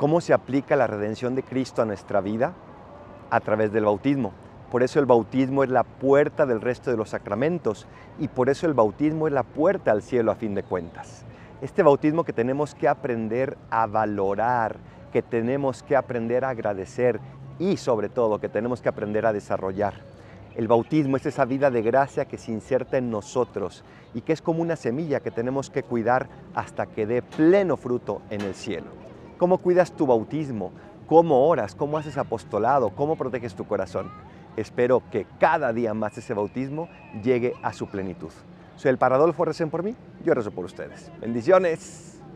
¿Cómo se aplica la redención de Cristo a nuestra vida? A través del bautismo. Por eso el bautismo es la puerta del resto de los sacramentos y por eso el bautismo es la puerta al cielo a fin de cuentas. Este bautismo que tenemos que aprender a valorar, que tenemos que aprender a agradecer y sobre todo que tenemos que aprender a desarrollar. El bautismo es esa vida de gracia que se inserta en nosotros y que es como una semilla que tenemos que cuidar hasta que dé pleno fruto en el cielo. ¿Cómo cuidas tu bautismo? ¿Cómo oras? ¿Cómo haces apostolado? ¿Cómo proteges tu corazón? Espero que cada día más ese bautismo llegue a su plenitud. Soy el Paradolfo, recen por mí, yo rezo por ustedes. Bendiciones.